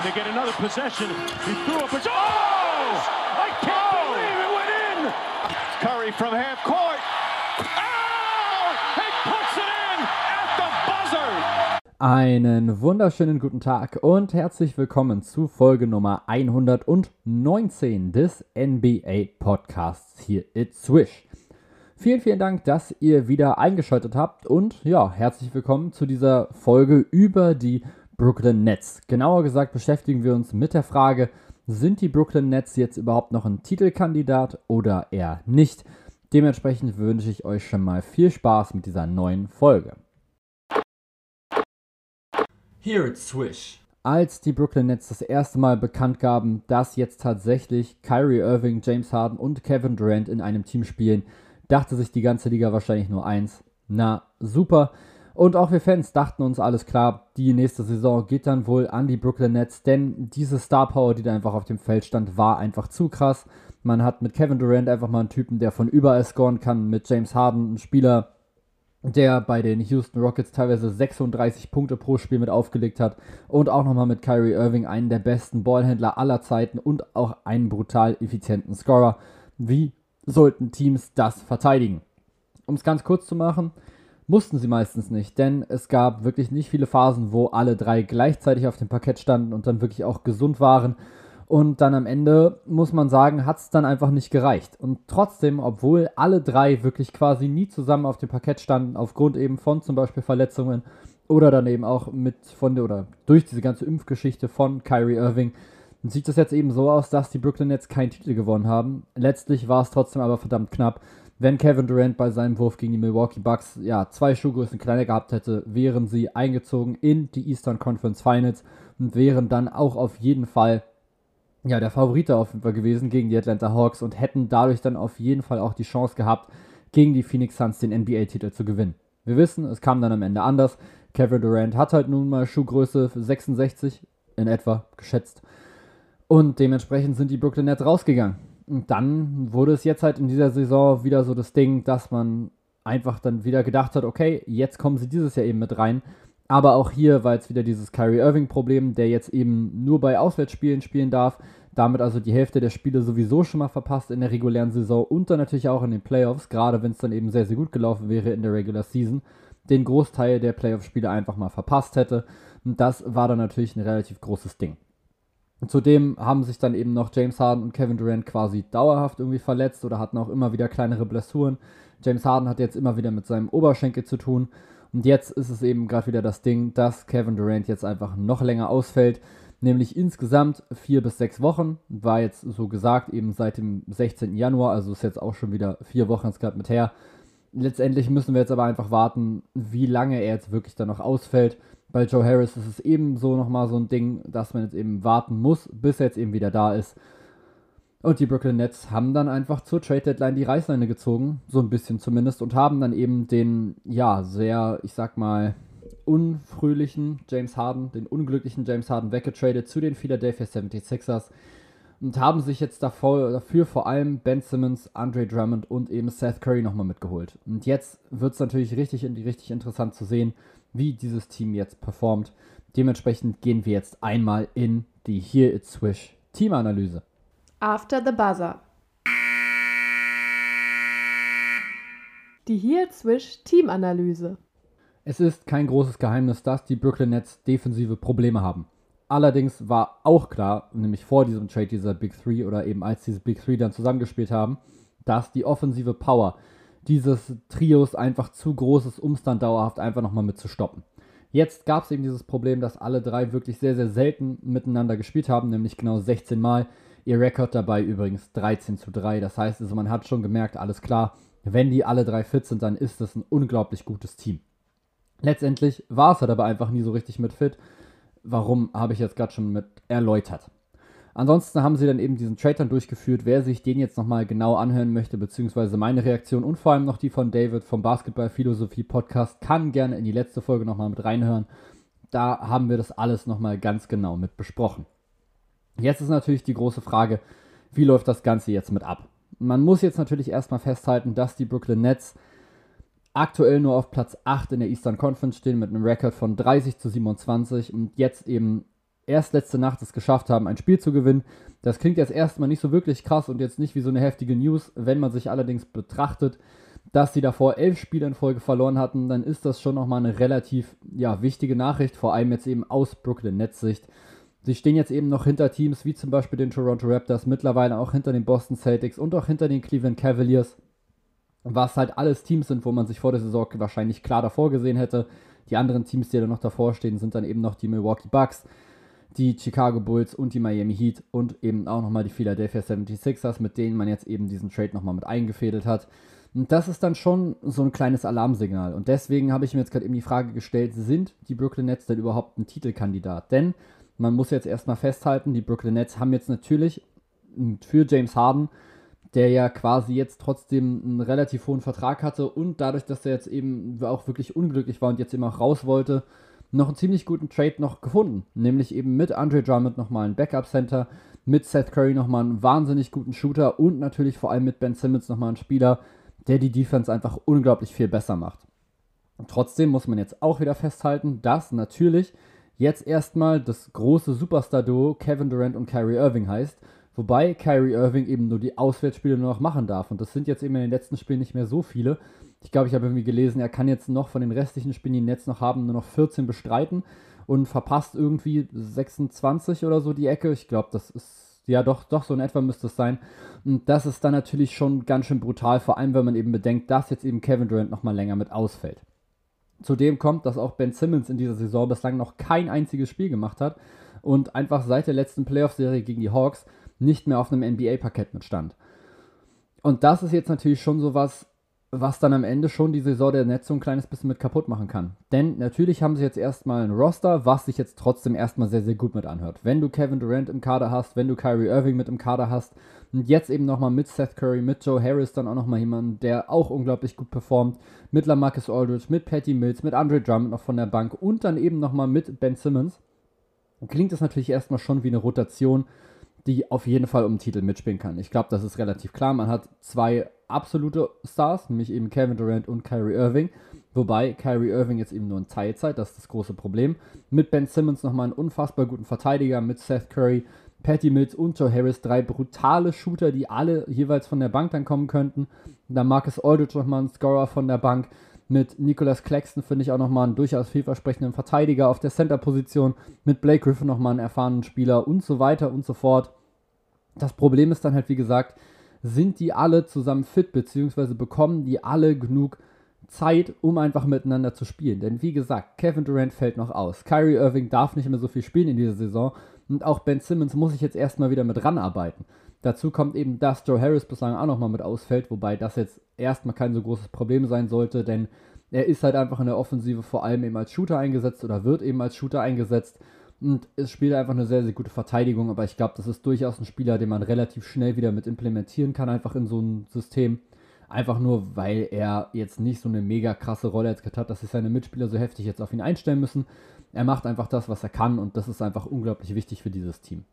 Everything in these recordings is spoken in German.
And they get another possession. He threw up a... Oh! I can't oh! believe it went in! Curry from half court. Oh! He puts it in at the buzzer! Einen wunderschönen guten Tag und herzlich willkommen zu Folge Nummer 119 des NBA Podcasts hier It's Swish. Vielen, vielen Dank, dass ihr wieder eingeschaltet habt und ja, herzlich willkommen zu dieser Folge über die Brooklyn Nets. Genauer gesagt beschäftigen wir uns mit der Frage, sind die Brooklyn Nets jetzt überhaupt noch ein Titelkandidat oder eher nicht? Dementsprechend wünsche ich euch schon mal viel Spaß mit dieser neuen Folge. Here it's Swish. Als die Brooklyn Nets das erste Mal bekannt gaben, dass jetzt tatsächlich Kyrie Irving, James Harden und Kevin Durant in einem Team spielen, dachte sich die ganze Liga wahrscheinlich nur eins. Na, super. Und auch wir Fans dachten uns, alles klar, die nächste Saison geht dann wohl an die Brooklyn Nets, denn diese Star Power, die da einfach auf dem Feld stand, war einfach zu krass. Man hat mit Kevin Durant einfach mal einen Typen, der von überall scoren kann, mit James Harden, einen Spieler, der bei den Houston Rockets teilweise 36 Punkte pro Spiel mit aufgelegt hat und auch nochmal mit Kyrie Irving, einen der besten Ballhändler aller Zeiten und auch einen brutal effizienten Scorer. Wie sollten Teams das verteidigen? Um es ganz kurz zu machen, mussten sie meistens nicht, denn es gab wirklich nicht viele Phasen, wo alle drei gleichzeitig auf dem Parkett standen und dann wirklich auch gesund waren. Und dann am Ende, muss man sagen, hat es dann einfach nicht gereicht. Und trotzdem, obwohl alle drei wirklich quasi nie zusammen auf dem Parkett standen, aufgrund eben von zum Beispiel Verletzungen oder dann eben auch mit von der oder durch diese ganze Impfgeschichte von Kyrie Irving, sieht es jetzt eben so aus, dass die Brooklyn Nets keinen Titel gewonnen haben. Letztlich war es trotzdem aber verdammt knapp. Wenn Kevin Durant bei seinem Wurf gegen die Milwaukee Bucks ja zwei Schuhgrößen kleiner gehabt hätte, wären sie eingezogen in die Eastern Conference Finals und wären dann auch auf jeden Fall ja der Favorit auf jeden Fall gewesen gegen die Atlanta Hawks und hätten dadurch dann auf jeden Fall auch die Chance gehabt, gegen die Phoenix Suns den NBA-Titel zu gewinnen. Wir wissen, es kam dann am Ende anders. Kevin Durant hat halt nun mal Schuhgröße 66 in etwa geschätzt. Und dementsprechend sind die Brooklyn Nets rausgegangen. Und dann wurde es jetzt halt in dieser Saison wieder so das Ding, dass man einfach dann wieder gedacht hat, okay, jetzt kommen sie dieses Jahr eben mit rein. Aber auch hier war jetzt wieder dieses Kyrie Irving-Problem, der jetzt eben nur bei Auswärtsspielen spielen darf. Damit also die Hälfte der Spiele sowieso schon mal verpasst in der regulären Saison und dann natürlich auch in den Playoffs, gerade wenn es dann eben sehr, sehr gut gelaufen wäre in der Regular Season, den Großteil der Playoff-Spiele einfach mal verpasst hätte. Und das war dann natürlich ein relativ großes Ding. Zudem haben sich dann eben noch James Harden und Kevin Durant quasi dauerhaft irgendwie verletzt oder hatten auch immer wieder kleinere Blessuren. James Harden hat jetzt immer wieder mit seinem Oberschenkel zu tun. Und jetzt ist es eben gerade wieder das Ding, dass Kevin Durant jetzt einfach noch länger ausfällt. Nämlich insgesamt vier bis sechs Wochen. War jetzt so gesagt, eben seit dem 16. Januar, also ist jetzt auch schon wieder vier Wochen gerade mit her. Letztendlich müssen wir jetzt aber einfach warten, wie lange er jetzt wirklich dann noch ausfällt. Bei Joe Harris ist es ebenso nochmal so ein Ding, dass man jetzt eben warten muss, bis er jetzt eben wieder da ist. Und die Brooklyn Nets haben dann einfach zur Trade Deadline die Reißleine gezogen, so ein bisschen zumindest, und haben dann eben den, ja, sehr, ich sag mal, unfröhlichen James Harden, den unglücklichen James Harden weggetradet zu den Philadelphia 76ers und haben sich jetzt davor, dafür vor allem Ben Simmons, Andre Drummond und eben Seth Curry nochmal mitgeholt. Und jetzt wird es natürlich richtig, richtig interessant zu sehen, wie dieses Team jetzt performt. Dementsprechend gehen wir jetzt einmal in die Here It's Swish Teamanalyse. After the Buzzer. Die Here It's Swish Teamanalyse. Es ist kein großes Geheimnis, dass die Brooklyn Nets defensive Probleme haben. Allerdings war auch klar, nämlich vor diesem Trade dieser Big Three oder eben als diese Big Three dann zusammengespielt haben, dass die offensive Power dieses Trios einfach zu groß ist, um es dann dauerhaft einfach nochmal mit zu stoppen. Jetzt gab es eben dieses Problem, dass alle drei wirklich sehr, sehr selten miteinander gespielt haben, nämlich genau 16 Mal. Ihr Rekord dabei übrigens 13 zu 3. Das heißt also, man hat schon gemerkt, alles klar, wenn die alle drei fit sind, dann ist das ein unglaublich gutes Team. Letztendlich war es halt aber einfach nie so richtig mit fit. Warum habe ich jetzt gerade schon mit erläutert. Ansonsten haben sie dann eben diesen Trade dann durchgeführt. Wer sich den jetzt nochmal genau anhören möchte, beziehungsweise meine Reaktion und vor allem noch die von David vom Basketball-Philosophie Podcast, kann gerne in die letzte Folge nochmal mit reinhören. Da haben wir das alles nochmal ganz genau mit besprochen. Jetzt ist natürlich die große Frage, wie läuft das Ganze jetzt mit ab? Man muss jetzt natürlich erstmal festhalten, dass die Brooklyn Nets aktuell nur auf Platz 8 in der Eastern Conference stehen mit einem Rekord von 30 zu 27 und jetzt eben erst letzte Nacht es geschafft haben, ein Spiel zu gewinnen. Das klingt jetzt erstmal nicht so wirklich krass und jetzt nicht wie so eine heftige News. Wenn man sich allerdings betrachtet, dass sie davor elf Spiele in Folge verloren hatten, dann ist das schon nochmal eine relativ ja, wichtige Nachricht, vor allem jetzt eben aus Brooklyn Nets Sicht. Sie stehen jetzt eben noch hinter Teams wie zum Beispiel den Toronto Raptors, mittlerweile auch hinter den Boston Celtics und auch hinter den Cleveland Cavaliers, was halt alles Teams sind, wo man sich vor der Saison wahrscheinlich klar davor gesehen hätte. Die anderen Teams, die da noch davor stehen, sind dann eben noch die Milwaukee Bucks, die Chicago Bulls und die Miami Heat und eben auch nochmal die Philadelphia 76ers, mit denen man jetzt eben diesen Trade nochmal mit eingefädelt hat. Und das ist dann schon so ein kleines Alarmsignal. Und deswegen habe ich mir jetzt gerade eben die Frage gestellt, sind die Brooklyn Nets denn überhaupt ein Titelkandidat? Denn man muss jetzt erstmal festhalten, die Brooklyn Nets haben jetzt natürlich für James Harden, der ja quasi jetzt trotzdem einen relativ hohen Vertrag hatte und dadurch, dass er jetzt eben auch wirklich unglücklich war und jetzt eben auch raus wollte, noch einen ziemlich guten Trade noch gefunden. Nämlich eben mit Andre Drummond nochmal ein Backup-Center, mit Seth Curry nochmal einen wahnsinnig guten Shooter und natürlich vor allem mit Ben Simmons nochmal einen Spieler, der die Defense einfach unglaublich viel besser macht. Trotzdem muss man jetzt auch wieder festhalten, dass natürlich jetzt erstmal das große Superstar-Duo Kevin Durant und Kyrie Irving heißt, wobei Kyrie Irving eben nur die Auswärtsspiele nur noch machen darf. Und das sind jetzt eben in den letzten Spielen nicht mehr so viele. Ich glaube, ich habe irgendwie gelesen, er kann jetzt noch von den restlichen Spielen, die Netz noch haben, nur noch 14 bestreiten und verpasst irgendwie 26 oder so die Ecke. Ich glaube, das ist ja, doch, doch, so in etwa müsste es sein. Und das ist dann natürlich schon ganz schön brutal, vor allem wenn man eben bedenkt, dass jetzt eben Kevin Durant nochmal länger mit ausfällt. Zudem kommt, dass auch Ben Simmons in dieser Saison bislang noch kein einziges Spiel gemacht hat und einfach seit der letzten Playoff-Serie gegen die Hawks nicht mehr auf einem NBA-Parkett mitstand. Und das ist jetzt natürlich schon sowas, was dann am Ende schon die Saison der Netz so ein kleines bisschen mit kaputt machen kann. Denn natürlich haben sie jetzt erstmal ein Roster, was sich jetzt trotzdem erstmal sehr, sehr gut mit anhört. Wenn du Kevin Durant im Kader hast, wenn du Kyrie Irving mit im Kader hast und jetzt eben nochmal mit Seth Curry, mit Joe Harris dann auch nochmal jemanden, der auch unglaublich gut performt, mit Lamarcus Aldridge, mit Patty Mills, mit Andre Drummond noch von der Bank und dann eben nochmal mit Ben Simmons, klingt das natürlich erstmal schon wie eine Rotation, die auf jeden Fall um den Titel mitspielen kann. Ich glaube, das ist relativ klar. Man hat zwei absolute Stars, nämlich eben Kevin Durant und Kyrie Irving. Wobei Kyrie Irving jetzt eben nur in Teilzeit, das ist das große Problem. Mit Ben Simmons nochmal einen unfassbar guten Verteidiger, mit Seth Curry, Patty Mills und Joe Harris, drei brutale Shooter, die alle jeweils von der Bank dann kommen könnten. Dann Marcus Aldridge nochmal ein Scorer von der Bank. Mit Nicholas Claxton finde ich auch nochmal einen durchaus vielversprechenden Verteidiger auf der Center-Position. Mit Blake Griffin nochmal einen erfahrenen Spieler und so weiter und so fort. Das Problem ist dann halt, wie gesagt, sind die alle zusammen fit, beziehungsweise bekommen die alle genug Zeit, um einfach miteinander zu spielen. Denn wie gesagt, Kevin Durant fällt noch aus. Kyrie Irving darf nicht mehr so viel spielen in dieser Saison. Und auch Ben Simmons muss ich jetzt erstmal wieder mit ranarbeiten. Dazu kommt eben, dass Joe Harris bislang auch nochmal mit ausfällt, wobei das jetzt erstmal kein so großes Problem sein sollte, denn er ist halt einfach in der Offensive vor allem eben als Shooter eingesetzt oder wird eben als Shooter eingesetzt. Und es spielt einfach eine sehr, sehr gute Verteidigung, aber ich glaube, das ist durchaus ein Spieler, den man relativ schnell wieder mit implementieren kann, einfach in so ein System. Einfach nur, weil er jetzt nicht so eine mega krasse Rolle jetzt hat, dass sich seine Mitspieler so heftig jetzt auf ihn einstellen müssen. Er macht einfach das, was er kann und das ist einfach unglaublich wichtig für dieses Team.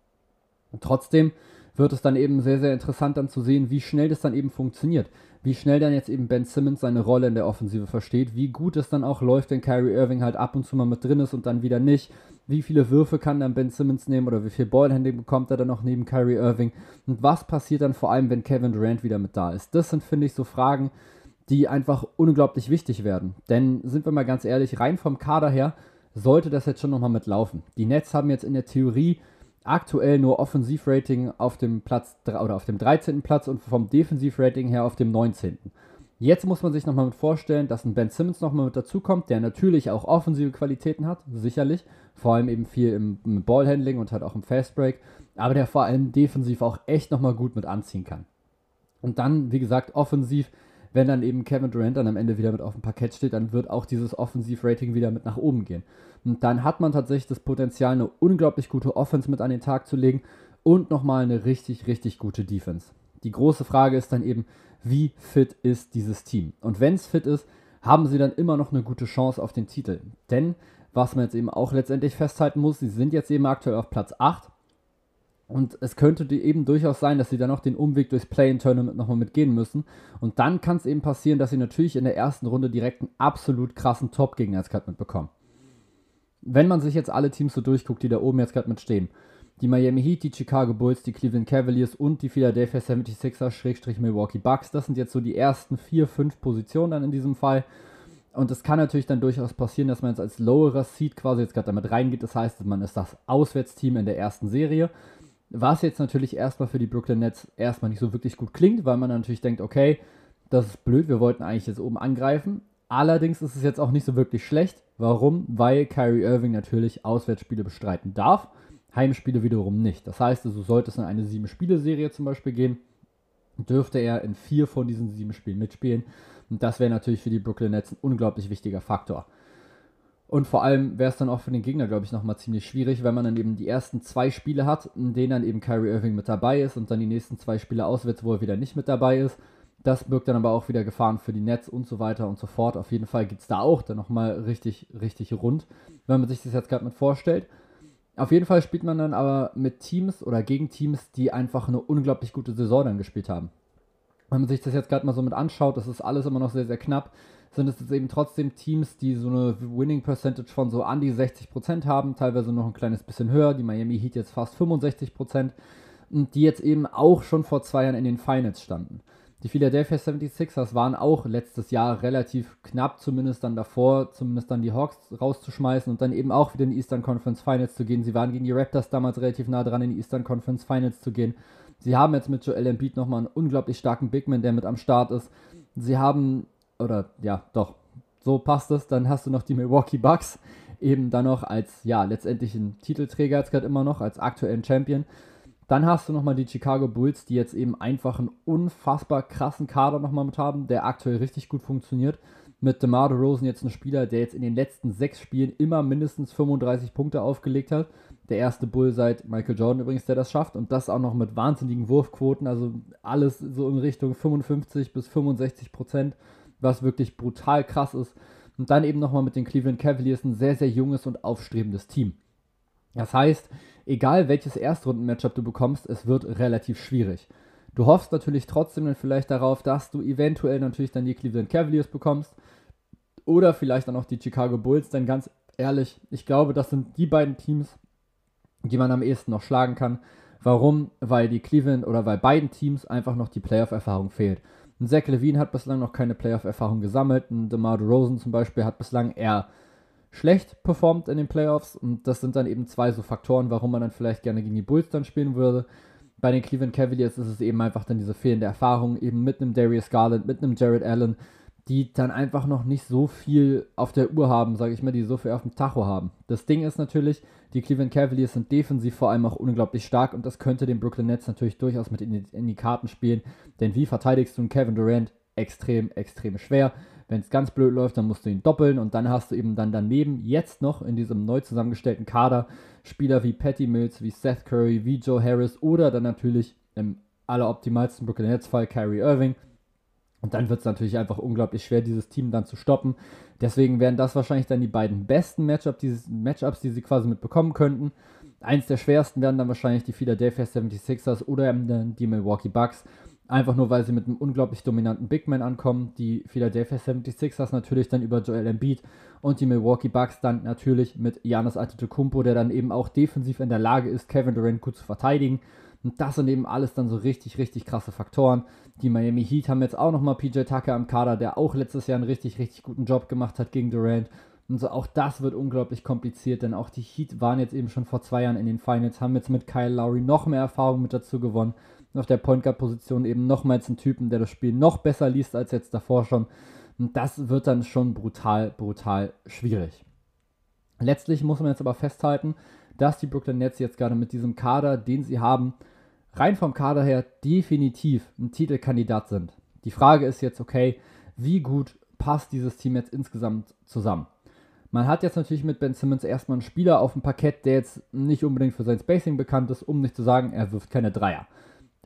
Und trotzdem wird es dann eben sehr, sehr interessant dann zu sehen, wie schnell das dann eben funktioniert. Wie schnell dann jetzt eben Ben Simmons seine Rolle in der Offensive versteht, wie gut es dann auch läuft, wenn Kyrie Irving halt ab und zu mal mit drin ist und dann wieder nicht wie viele Würfe kann dann Ben Simmons nehmen oder wie viel Ballhandling bekommt er dann noch neben Kyrie Irving und was passiert dann vor allem, wenn Kevin Durant wieder mit da ist. Das sind, finde ich, so Fragen, die einfach unglaublich wichtig werden. Denn sind wir mal ganz ehrlich, rein vom Kader her sollte das jetzt schon nochmal mitlaufen. Die Nets haben jetzt in der Theorie aktuell nur Offensivrating auf dem Platz oder auf dem 13. Platz und vom Defensivrating her auf dem 19. Jetzt muss man sich nochmal mit vorstellen, dass ein Ben Simmons nochmal mit dazukommt, der natürlich auch offensive Qualitäten hat, sicherlich. Vor allem eben viel im, im Ballhandling und halt auch im Fastbreak. Aber der vor allem defensiv auch echt nochmal gut mit anziehen kann. Und dann, wie gesagt, offensiv, wenn dann eben Kevin Durant dann am Ende wieder mit auf dem Parkett steht, dann wird auch dieses Offensiv-Rating wieder mit nach oben gehen. Und dann hat man tatsächlich das Potenzial, eine unglaublich gute Offense mit an den Tag zu legen und nochmal eine richtig, richtig gute Defense. Die große Frage ist dann eben, wie fit ist dieses Team? Und wenn es fit ist, haben sie dann immer noch eine gute Chance auf den Titel. Denn, was man jetzt eben auch letztendlich festhalten muss, sie sind jetzt eben aktuell auf Platz 8. Und es könnte eben durchaus sein, dass sie dann noch den Umweg durchs Play-in-Tournament nochmal mitgehen müssen. Und dann kann es eben passieren, dass sie natürlich in der ersten Runde direkt einen absolut krassen Top-Gegner als Cut mitbekommen. wenn man sich jetzt alle Teams so durchguckt, die da oben jetzt gerade mit stehen, die Miami Heat, die Chicago Bulls, die Cleveland Cavaliers und die Philadelphia 76ers, Milwaukee Bucks, das sind jetzt so die ersten vier, fünf Positionen dann in diesem Fall. Und es kann natürlich dann durchaus passieren, dass man jetzt als lowerer Seed quasi jetzt gerade damit reingeht. Das heißt, man ist das Auswärtsteam in der ersten Serie. Was jetzt natürlich erstmal für die Brooklyn Nets erstmal nicht so wirklich gut klingt, weil man natürlich denkt, okay, das ist blöd, wir wollten eigentlich jetzt oben angreifen. Allerdings ist es jetzt auch nicht so wirklich schlecht. Warum? Weil Kyrie Irving natürlich Auswärtsspiele bestreiten darf, Heimspiele wiederum nicht. Das heißt, also sollte es in eine sieben-Spiele-Serie zum Beispiel gehen, dürfte er in vier von diesen sieben Spielen mitspielen. Und das wäre natürlich für die Brooklyn Nets ein unglaublich wichtiger Faktor. Und vor allem wäre es dann auch für den Gegner, glaube ich, nochmal ziemlich schwierig, wenn man dann eben die ersten zwei Spiele hat, in denen dann eben Kyrie Irving mit dabei ist und dann die nächsten zwei Spiele auswärts, wo er wieder nicht mit dabei ist. Das birgt dann aber auch wieder Gefahren für die Nets und so weiter und so fort. Auf jeden Fall geht es da auch dann nochmal richtig, richtig rund, wenn man sich das jetzt gerade mit vorstellt. Auf jeden Fall spielt man dann aber mit Teams oder gegen Teams, die einfach eine unglaublich gute Saison dann gespielt haben wenn man sich das jetzt gerade mal so mit anschaut, das ist alles immer noch sehr, sehr knapp, sind es jetzt eben trotzdem Teams, die so eine Winning Percentage von so an die 60% haben, teilweise noch ein kleines bisschen höher, die Miami Heat jetzt fast 65% und die jetzt eben auch schon vor zwei Jahren in den Finals standen. Die Philadelphia 76ers waren auch letztes Jahr relativ knapp, zumindest dann davor, zumindest dann die Hawks rauszuschmeißen und dann eben auch wieder in die Eastern Conference Finals zu gehen. Sie waren gegen die Raptors damals relativ nah dran, in die Eastern Conference Finals zu gehen. Sie haben jetzt mit Joel Embiid nochmal einen unglaublich starken Bigman, der mit am Start ist. Sie haben, oder ja, doch, so passt es. Dann hast du noch die Milwaukee Bucks, eben dann noch als, ja, letztendlich Titelträger jetzt gerade immer noch, als aktuellen Champion. Dann hast du nochmal die Chicago Bulls, die jetzt eben einfach einen unfassbar krassen Kader nochmal mit haben, der aktuell richtig gut funktioniert. Mit DeMar DeRozan jetzt ein Spieler, der jetzt in den letzten sechs Spielen immer mindestens 35 Punkte aufgelegt hat. Der erste Bull seit Michael Jordan übrigens, der das schafft. Und das auch noch mit wahnsinnigen Wurfquoten. Also alles so in Richtung 55 bis 65 Prozent, was wirklich brutal krass ist. Und dann eben nochmal mit den Cleveland Cavaliers ein sehr, sehr junges und aufstrebendes Team. Das heißt, egal welches Erstrunden-Matchup du bekommst, es wird relativ schwierig. Du hoffst natürlich trotzdem dann vielleicht darauf, dass du eventuell natürlich dann die Cleveland Cavaliers bekommst oder vielleicht dann auch die Chicago Bulls, denn ganz ehrlich, ich glaube, das sind die beiden Teams, die man am ehesten noch schlagen kann. Warum? Weil die Cleveland oder weil beiden Teams einfach noch die Playoff-Erfahrung fehlt. Ein Zach Levine hat bislang noch keine Playoff-Erfahrung gesammelt. Ein DeMar DeRozan zum Beispiel hat bislang eher schlecht performt in den Playoffs. Und das sind dann eben zwei so Faktoren, warum man dann vielleicht gerne gegen die Bulls dann spielen würde. Bei den Cleveland Cavaliers ist es eben einfach dann diese fehlende Erfahrung, eben mit einem Darius Garland, mit einem Jared Allen, die dann einfach noch nicht so viel auf der Uhr haben, sage ich mal, die so viel auf dem Tacho haben. Das Ding ist natürlich, die Cleveland Cavaliers sind defensiv vor allem auch unglaublich stark und das könnte den Brooklyn Nets natürlich durchaus mit in die, in die Karten spielen. Denn wie verteidigst du einen Kevin Durant? Extrem, extrem schwer. Wenn es ganz blöd läuft, dann musst du ihn doppeln und dann hast du eben dann daneben jetzt noch in diesem neu zusammengestellten Kader Spieler wie Patty Mills, wie Seth Curry, wie Joe Harris oder dann natürlich im alleroptimalsten Brooklyn Nets Fall Kyrie Irving und dann wird es natürlich einfach unglaublich schwer, dieses Team dann zu stoppen. Deswegen wären das wahrscheinlich dann die beiden besten Matchup, dieses, Matchups, die sie quasi mitbekommen könnten. Eins der schwersten wären dann wahrscheinlich die Philadelphia 76ers oder die Milwaukee Bucks. Einfach nur, weil sie mit einem unglaublich dominanten Big Man ankommen. Die Philadelphia 76ers natürlich dann über Joel Embiid und die Milwaukee Bucks dann natürlich mit Giannis Antetokounmpo, der dann eben auch defensiv in der Lage ist, Kevin Durant gut zu verteidigen. Und das sind eben alles dann so richtig, richtig krasse Faktoren. Die Miami Heat haben jetzt auch nochmal PJ Tucker am Kader, der auch letztes Jahr einen richtig, richtig guten Job gemacht hat gegen Durant. Und so auch das wird unglaublich kompliziert, denn auch die Heat waren jetzt eben schon vor zwei Jahren in den Finals, haben jetzt mit Kyle Lowry noch mehr Erfahrung mit dazu gewonnen. Und auf der Point Guard Position eben nochmals einen Typen, der das Spiel noch besser liest als jetzt davor schon. Und das wird dann schon brutal, brutal schwierig. Letztlich muss man jetzt aber festhalten, dass die Brooklyn Nets jetzt gerade mit diesem Kader, den sie haben, rein vom Kader her definitiv ein Titelkandidat sind. Die Frage ist jetzt, okay, wie gut passt dieses Team jetzt insgesamt zusammen? Man hat jetzt natürlich mit Ben Simmons erstmal einen Spieler auf dem Parkett, der jetzt nicht unbedingt für sein Spacing bekannt ist, um nicht zu sagen, er wirft keine Dreier.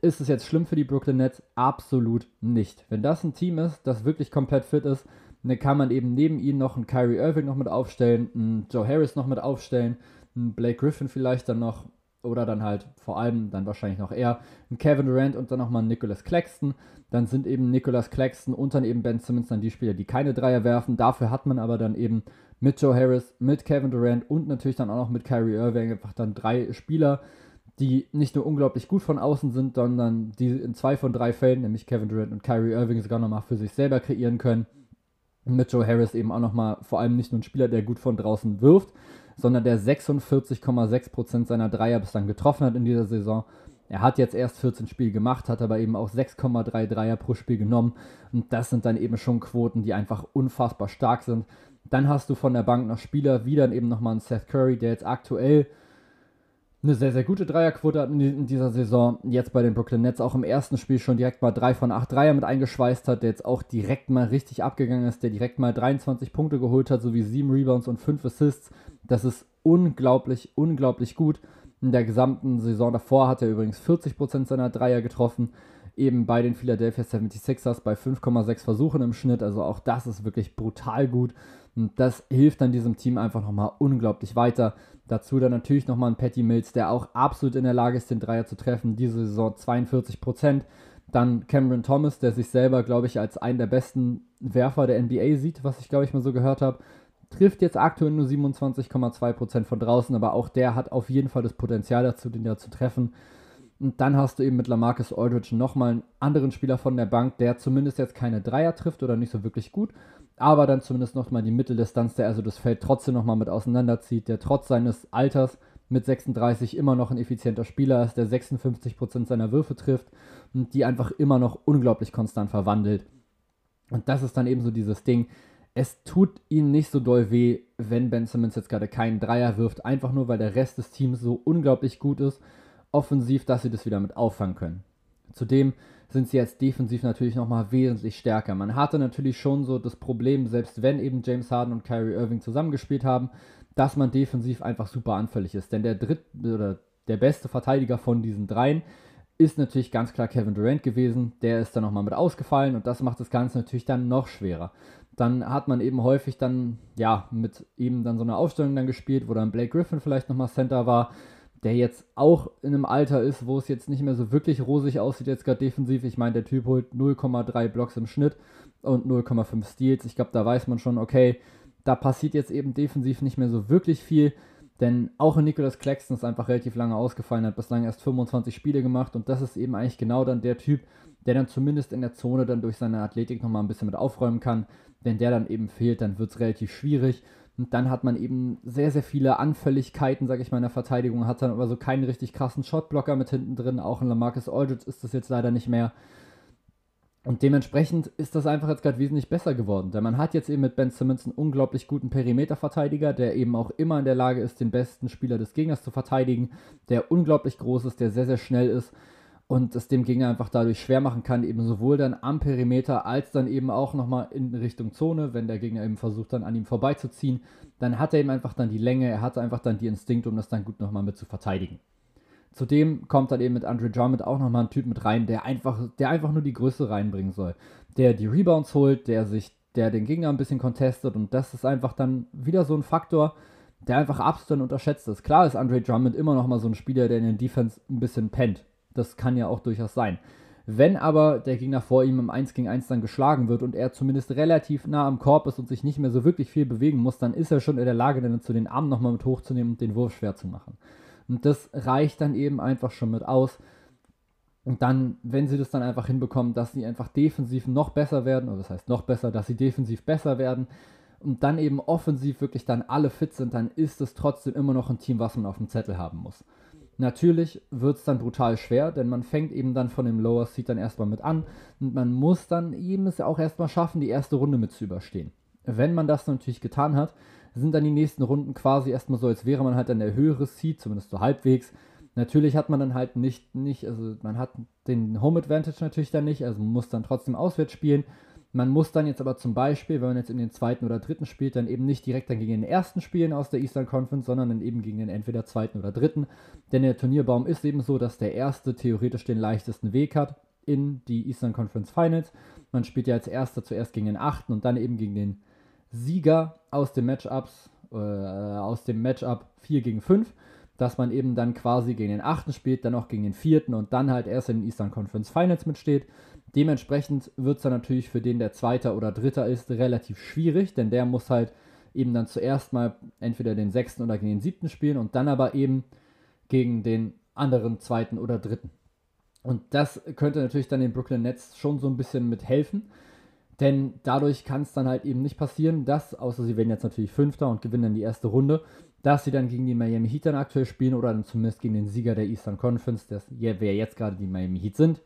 Ist es jetzt schlimm für die Brooklyn Nets? Absolut nicht. Wenn das ein Team ist, das wirklich komplett fit ist, dann kann man eben neben ihnen noch einen Kyrie Irving noch mit aufstellen, einen Joe Harris noch mit aufstellen, einen Blake Griffin vielleicht dann noch oder dann halt vor allem dann wahrscheinlich noch eher einen Kevin Durant und dann nochmal einen Nicholas Claxton. Dann sind eben Nicholas Claxton und dann eben Ben Simmons dann die Spieler, die keine Dreier werfen. Dafür hat man aber dann eben mit Joe Harris, mit Kevin Durant und natürlich dann auch noch mit Kyrie Irving einfach dann drei Spieler, die nicht nur unglaublich gut von außen sind, sondern die in zwei von drei Fällen, nämlich Kevin Durant und Kyrie Irving, sogar nochmal für sich selber kreieren können. Mit Joe Harris eben auch nochmal vor allem nicht nur ein Spieler, der gut von draußen wirft, sondern der 46,6% seiner Dreier bislang getroffen hat in dieser Saison. Er hat jetzt erst 14 Spiele gemacht, hat aber eben auch 6,3 Dreier pro Spiel genommen. Und das sind dann eben schon Quoten, die einfach unfassbar stark sind. Dann hast du von der Bank noch Spieler, wie dann eben nochmal ein Seth Curry, der jetzt aktuell eine sehr, sehr gute Dreierquote hat in dieser Saison. Jetzt bei den Brooklyn Nets auch im ersten Spiel schon direkt mal 3 von 8 Dreier mit eingeschweißt hat, der jetzt auch direkt mal richtig abgegangen ist, der direkt mal 23 Punkte geholt hat, sowie 7 Rebounds und 5 Assists. Das ist unglaublich, unglaublich gut. In der gesamten Saison davor hat er übrigens 40% seiner Dreier getroffen eben bei den Philadelphia 76ers bei 5,6 Versuchen im Schnitt. Also auch das ist wirklich brutal gut. Und das hilft dann diesem Team einfach nochmal unglaublich weiter. Dazu dann natürlich nochmal ein Patty Mills, der auch absolut in der Lage ist, den Dreier zu treffen. Diese Saison 42% Dann Cameron Thomas, der sich selber, glaube ich, als einen der besten Werfer der NBA sieht, was ich, glaube ich, mal so gehört habe. Trifft jetzt aktuell nur 27,2% von draußen, aber auch der hat auf jeden Fall das Potenzial dazu, den ja zu treffen. Und dann hast du eben mit Lamarcus Aldridge nochmal einen anderen Spieler von der Bank, der zumindest jetzt keine Dreier trifft oder nicht so wirklich gut, aber dann zumindest nochmal die Mitteldistanz, der also das Feld trotzdem nochmal mit auseinanderzieht, der trotz seines Alters mit 36 immer noch ein effizienter Spieler ist, der 56% seiner Würfe trifft und die einfach immer noch unglaublich konstant verwandelt. Und das ist dann eben so dieses Ding. Es tut ihnen nicht so doll weh, wenn Ben Simmons jetzt gerade keinen Dreier wirft, einfach nur weil der Rest des Teams so unglaublich gut ist offensiv, dass sie das wieder mit auffangen können. Zudem sind sie jetzt defensiv natürlich nochmal wesentlich stärker. Man hatte natürlich schon so das Problem, selbst wenn eben James Harden und Kyrie Irving zusammengespielt haben, dass man defensiv einfach super anfällig ist. Denn der dritte oder der beste Verteidiger von diesen dreien ist natürlich ganz klar Kevin Durant gewesen. Der ist dann nochmal mit ausgefallen und das macht das Ganze natürlich dann noch schwerer. Dann hat man eben häufig dann, ja, mit eben dann so einer Aufstellung dann gespielt, wo dann Blake Griffin vielleicht nochmal Center war der jetzt auch in einem Alter ist, wo es jetzt nicht mehr so wirklich rosig aussieht, jetzt gerade defensiv. Ich meine, der Typ holt 0,3 Blocks im Schnitt und 0,5 Steals. Ich glaube, da weiß man schon, okay, da passiert jetzt eben defensiv nicht mehr so wirklich viel. Denn auch in Nicholas Claxton ist einfach relativ lange ausgefallen, hat bislang erst 25 Spiele gemacht und das ist eben eigentlich genau dann der Typ, der dann zumindest in der Zone dann durch seine Athletik nochmal ein bisschen mit aufräumen kann. Wenn der dann eben fehlt, dann wird es relativ schwierig. Und dann hat man eben sehr, sehr viele Anfälligkeiten, sage ich mal, in der Verteidigung. Hat dann aber so keinen richtig krassen Shotblocker mit hinten drin. Auch in Lamarcus Aldridge ist das jetzt leider nicht mehr. Und dementsprechend ist das einfach jetzt gerade wesentlich besser geworden. Denn man hat jetzt eben mit Ben Simmons einen unglaublich guten Perimeterverteidiger, der eben auch immer in der Lage ist, den besten Spieler des Gegners zu verteidigen, der unglaublich groß ist, der sehr, sehr schnell ist und es dem Gegner einfach dadurch schwer machen kann, eben sowohl dann am Perimeter als dann eben auch nochmal in Richtung Zone, wenn der Gegner eben versucht dann an ihm vorbeizuziehen, dann hat er eben einfach dann die Länge, er hat einfach dann die Instinkt, um das dann gut nochmal mit zu verteidigen. Zudem kommt dann eben mit Andre Drummond auch nochmal ein Typ mit rein, der einfach, der einfach nur die Größe reinbringen soll. Der die Rebounds holt, der sich, der den Gegner ein bisschen contestet und das ist einfach dann wieder so ein Faktor, der einfach absolut unterschätzt ist. Klar ist Andre Drummond immer noch mal so ein Spieler, der in den Defense ein bisschen pennt. Das kann ja auch durchaus sein. Wenn aber der Gegner vor ihm im 1 gegen 1 dann geschlagen wird und er zumindest relativ nah am Korb ist und sich nicht mehr so wirklich viel bewegen muss, dann ist er schon in der Lage, dann zu den Armen nochmal mit hochzunehmen und den Wurf schwer zu machen. Und das reicht dann eben einfach schon mit aus. Und dann, wenn sie das dann einfach hinbekommen, dass sie einfach defensiv noch besser werden, oder das heißt noch besser, dass sie defensiv besser werden und dann eben offensiv wirklich dann alle fit sind, dann ist es trotzdem immer noch ein Team, was man auf dem Zettel haben muss. Natürlich wird es dann brutal schwer, denn man fängt eben dann von dem Lower Seed dann erstmal mit an und man muss dann eben es auch erstmal schaffen, die erste Runde mit zu überstehen. Wenn man das natürlich getan hat, sind dann die nächsten Runden quasi erstmal so, als wäre man halt dann der höhere Seed, zumindest so halbwegs. Natürlich hat man dann halt nicht, nicht, also man hat den Home Advantage natürlich dann nicht, also man muss dann trotzdem auswärts spielen. Man muss dann jetzt aber zum Beispiel, wenn man jetzt in den zweiten oder dritten spielt, dann eben nicht direkt dann gegen den ersten spielen aus der Eastern Conference, sondern dann eben gegen den entweder zweiten oder dritten. Denn der Turnierbaum ist eben so, dass der erste theoretisch den leichtesten Weg hat in die Eastern Conference Finals. Man spielt ja als erster zuerst gegen den achten und dann eben gegen den Sieger aus dem Matchups, äh, aus dem Matchup 4 gegen 5 dass man eben dann quasi gegen den achten spielt, dann auch gegen den vierten und dann halt erst in den Eastern Conference Finals mitsteht. Dementsprechend wird es dann natürlich für den, der Zweiter oder Dritter ist, relativ schwierig, denn der muss halt eben dann zuerst mal entweder den sechsten oder den siebten spielen und dann aber eben gegen den anderen zweiten oder dritten. Und das könnte natürlich dann den Brooklyn Nets schon so ein bisschen mithelfen. Denn dadurch kann es dann halt eben nicht passieren, dass, außer sie werden jetzt natürlich Fünfter und gewinnen dann die erste Runde, dass sie dann gegen die Miami Heat dann aktuell spielen oder dann zumindest gegen den Sieger der Eastern Conference, das, wer jetzt gerade die Miami Heat sind.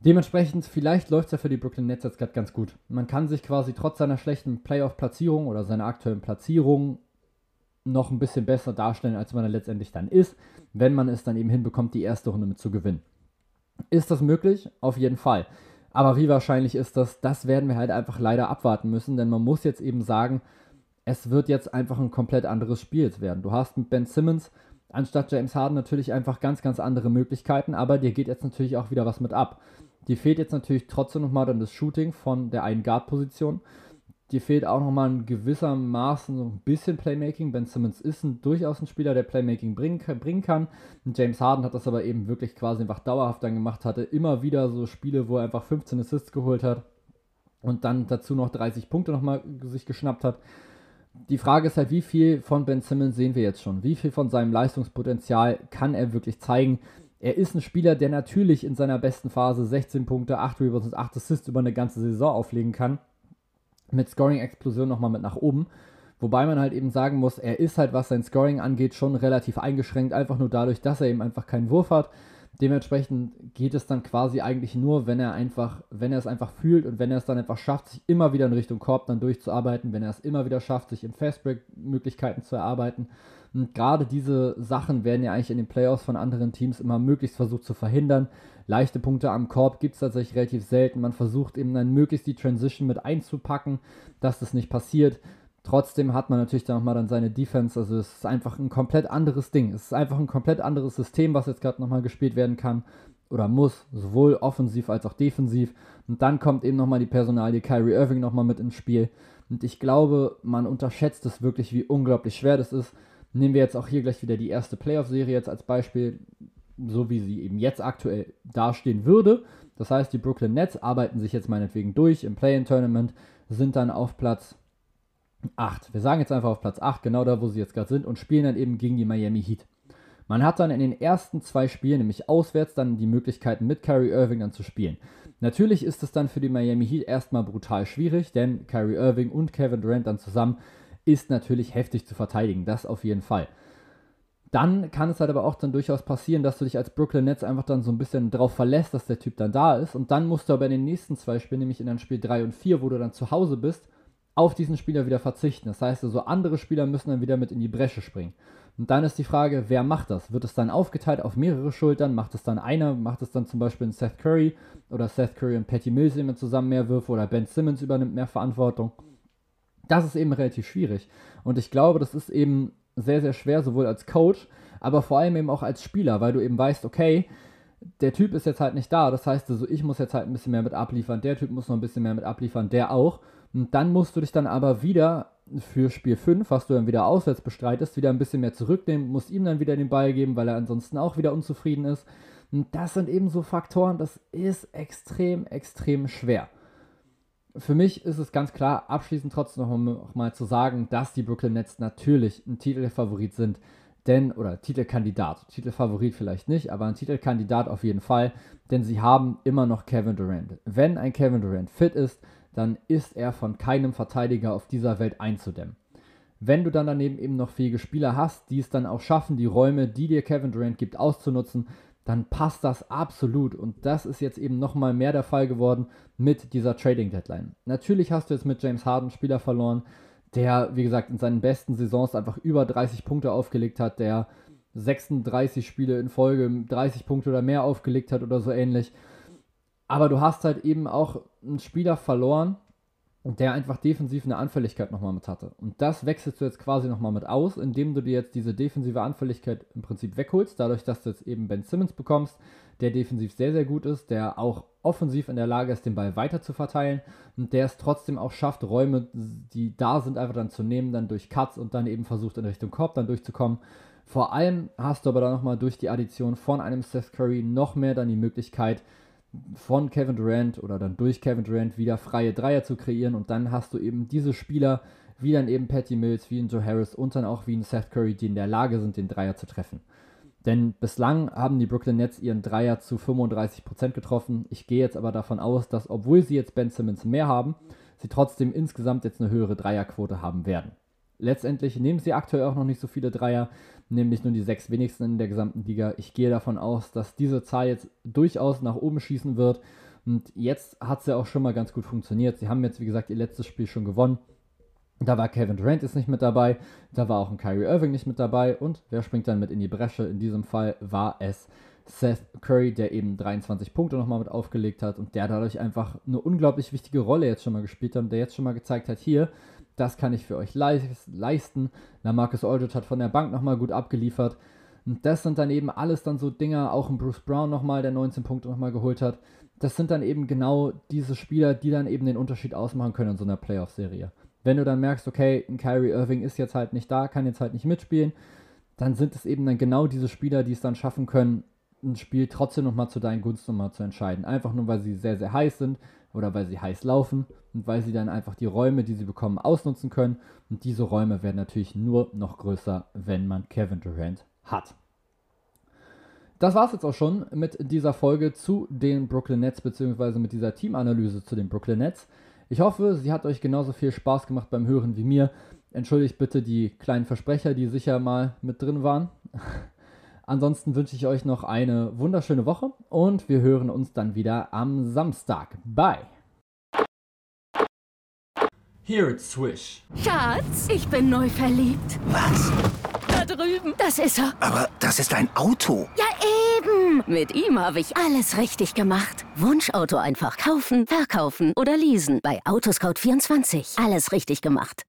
Dementsprechend, vielleicht läuft es ja für die Brooklyn Nets jetzt gerade ganz gut. Man kann sich quasi trotz seiner schlechten Playoff-Platzierung oder seiner aktuellen Platzierung noch ein bisschen besser darstellen, als man dann letztendlich dann ist, wenn man es dann eben hinbekommt, die erste Runde mit zu gewinnen. Ist das möglich? Auf jeden Fall. Aber wie wahrscheinlich ist das? Das werden wir halt einfach leider abwarten müssen, denn man muss jetzt eben sagen, es wird jetzt einfach ein komplett anderes Spiel werden. Du hast mit Ben Simmons anstatt James Harden natürlich einfach ganz, ganz andere Möglichkeiten, aber dir geht jetzt natürlich auch wieder was mit ab. Dir fehlt jetzt natürlich trotzdem nochmal dann das Shooting von der einen Guard-Position. Dir fehlt auch nochmal in gewissermaßen so ein bisschen Playmaking. Ben Simmons ist ein, durchaus ein Spieler, der Playmaking bringen, bringen kann. James Harden hat das aber eben wirklich quasi einfach dauerhaft dann gemacht, hatte immer wieder so Spiele, wo er einfach 15 Assists geholt hat und dann dazu noch 30 Punkte nochmal sich geschnappt hat. Die Frage ist halt, wie viel von Ben Simmons sehen wir jetzt schon? Wie viel von seinem Leistungspotenzial kann er wirklich zeigen? Er ist ein Spieler, der natürlich in seiner besten Phase 16 Punkte, 8 Rebounds und 8 Assists über eine ganze Saison auflegen kann. Mit Scoring-Explosion nochmal mit nach oben. Wobei man halt eben sagen muss, er ist halt, was sein Scoring angeht, schon relativ eingeschränkt, einfach nur dadurch, dass er eben einfach keinen Wurf hat. Dementsprechend geht es dann quasi eigentlich nur, wenn er einfach, wenn er es einfach fühlt und wenn er es dann einfach schafft, sich immer wieder in Richtung Korb dann durchzuarbeiten, wenn er es immer wieder schafft, sich in Fastbreak-Möglichkeiten zu erarbeiten. Und gerade diese Sachen werden ja eigentlich in den Playoffs von anderen Teams immer möglichst versucht zu verhindern. Leichte Punkte am Korb gibt es tatsächlich relativ selten. Man versucht eben dann möglichst die Transition mit einzupacken, dass das nicht passiert. Trotzdem hat man natürlich dann nochmal dann seine Defense. Also es ist einfach ein komplett anderes Ding. Es ist einfach ein komplett anderes System, was jetzt gerade nochmal gespielt werden kann oder muss, sowohl offensiv als auch defensiv. Und dann kommt eben nochmal die Personalie Kyrie Irving nochmal mit ins Spiel. Und ich glaube, man unterschätzt es wirklich, wie unglaublich schwer das ist. Nehmen wir jetzt auch hier gleich wieder die erste Playoff-Serie jetzt als Beispiel, so wie sie eben jetzt aktuell dastehen würde. Das heißt, die Brooklyn Nets arbeiten sich jetzt meinetwegen durch im Play-In-Tournament, sind dann auf Platz 8. Wir sagen jetzt einfach auf Platz 8, genau da, wo sie jetzt gerade sind, und spielen dann eben gegen die Miami Heat. Man hat dann in den ersten zwei Spielen, nämlich auswärts, dann die Möglichkeiten mit Kyrie Irving dann zu spielen. Natürlich ist es dann für die Miami Heat erstmal brutal schwierig, denn Kyrie Irving und Kevin Durant dann zusammen ist natürlich heftig zu verteidigen, das auf jeden Fall. Dann kann es halt aber auch dann durchaus passieren, dass du dich als Brooklyn Nets einfach dann so ein bisschen drauf verlässt, dass der Typ dann da ist. Und dann musst du aber in den nächsten zwei Spielen, nämlich in den Spiel 3 und 4, wo du dann zu Hause bist, auf diesen Spieler wieder verzichten. Das heißt also, andere Spieler müssen dann wieder mit in die Bresche springen. Und dann ist die Frage, wer macht das? Wird es dann aufgeteilt auf mehrere Schultern? Macht es dann einer? Macht es dann zum Beispiel Seth Curry? Oder Seth Curry und Patty Mills nehmen zusammen mehr Würfe? Oder Ben Simmons übernimmt mehr Verantwortung? Das ist eben relativ schwierig. Und ich glaube, das ist eben sehr, sehr schwer, sowohl als Coach, aber vor allem eben auch als Spieler, weil du eben weißt, okay, der Typ ist jetzt halt nicht da. Das heißt also, ich muss jetzt halt ein bisschen mehr mit abliefern, der Typ muss noch ein bisschen mehr mit abliefern, der auch. Und dann musst du dich dann aber wieder für Spiel 5, was du dann wieder auswärts bestreitest, wieder ein bisschen mehr zurücknehmen, musst ihm dann wieder den Ball geben, weil er ansonsten auch wieder unzufrieden ist. Und das sind eben so Faktoren, das ist extrem, extrem schwer. Für mich ist es ganz klar, abschließend trotzdem noch mal, zu sagen, dass die Brooklyn Nets natürlich ein Titelfavorit sind. Denn, oder Titelkandidat, Titelfavorit vielleicht nicht, aber ein Titelkandidat auf jeden Fall, denn sie haben immer noch Kevin Durant. Wenn ein Kevin Durant fit ist, dann ist er von keinem Verteidiger auf dieser Welt einzudämmen. Wenn du dann daneben eben noch fähige Spieler hast, die es dann auch schaffen, die Räume, die dir Kevin Durant gibt, auszunutzen, dann passt das absolut. Und das ist jetzt eben nochmal mehr der Fall geworden mit dieser Trading Deadline. Natürlich hast du jetzt mit James Harden Spieler verloren, der, wie gesagt, in seinen besten Saisons einfach über 30 Punkte aufgelegt hat, der 36 Spiele in Folge 30 Punkte oder mehr aufgelegt hat oder so ähnlich. Aber du hast halt eben auch einen Spieler verloren, der einfach defensiv eine Anfälligkeit nochmal mit hatte. Und das wechselst du jetzt quasi nochmal mit aus, indem du dir jetzt diese defensive Anfälligkeit im Prinzip wegholst, dadurch, dass du jetzt eben Ben Simmons bekommst, der defensiv sehr, sehr gut ist, der auch offensiv in der Lage ist, den Ball weiter zu verteilen und der es trotzdem auch schafft, Räume, die da sind, einfach dann zu nehmen, dann durch Cuts und dann eben versucht, in Richtung Korb dann durchzukommen. Vor allem hast du aber dann nochmal durch die Addition von einem Seth Curry noch mehr dann die Möglichkeit, von Kevin Durant oder dann durch Kevin Durant wieder freie Dreier zu kreieren und dann hast du eben diese Spieler wie dann eben Patty Mills, wie ein Joe Harris und dann auch wie ein Seth Curry, die in der Lage sind, den Dreier zu treffen. Denn bislang haben die Brooklyn Nets ihren Dreier zu 35% getroffen. Ich gehe jetzt aber davon aus, dass obwohl sie jetzt Ben Simmons mehr haben, sie trotzdem insgesamt jetzt eine höhere Dreierquote haben werden. Letztendlich nehmen sie aktuell auch noch nicht so viele Dreier, nämlich nur die sechs wenigsten in der gesamten Liga. Ich gehe davon aus, dass diese Zahl jetzt durchaus nach oben schießen wird. Und jetzt hat es ja auch schon mal ganz gut funktioniert. Sie haben jetzt, wie gesagt, ihr letztes Spiel schon gewonnen. Da war Kevin Durant jetzt nicht mit dabei, da war auch ein Kyrie Irving nicht mit dabei und wer springt dann mit in die Bresche? In diesem Fall war es Seth Curry, der eben 23 Punkte nochmal mit aufgelegt hat und der dadurch einfach eine unglaublich wichtige Rolle jetzt schon mal gespielt hat und der jetzt schon mal gezeigt hat, hier, das kann ich für euch leisten. Na, Marcus Aldridge hat von der Bank nochmal gut abgeliefert. Und das sind dann eben alles dann so Dinger, auch ein Bruce Brown nochmal, der 19 Punkte nochmal geholt hat. Das sind dann eben genau diese Spieler, die dann eben den Unterschied ausmachen können in so einer Playoff-Serie. Wenn du dann merkst, okay, ein Kyrie Irving ist jetzt halt nicht da, kann jetzt halt nicht mitspielen, dann sind es eben dann genau diese Spieler, die es dann schaffen können, ein Spiel trotzdem nochmal zu deinen Gunsten nochmal zu entscheiden. Einfach nur, weil sie sehr, sehr heiß sind oder weil sie heiß laufen und weil sie dann einfach die Räume, die sie bekommen, ausnutzen können. Und diese Räume werden natürlich nur noch größer, wenn man Kevin Durant hat. Das war es jetzt auch schon mit dieser Folge zu den Brooklyn Nets, beziehungsweise mit dieser Teamanalyse zu den Brooklyn Nets. Ich hoffe, sie hat euch genauso viel Spaß gemacht beim Hören wie mir. Entschuldigt bitte die kleinen Versprecher, die sicher mal mit drin waren. Ansonsten wünsche ich euch noch eine wunderschöne Woche und wir hören uns dann wieder am Samstag. Bye! Here it's Swish. Schatz, ich bin neu verliebt. Was? Da drüben. Das ist er. Aber das ist ein Auto. Ja, eben. Mit ihm habe ich alles richtig gemacht. Wunschauto einfach kaufen, verkaufen oder leasen. Bei Autoscout24. Alles richtig gemacht.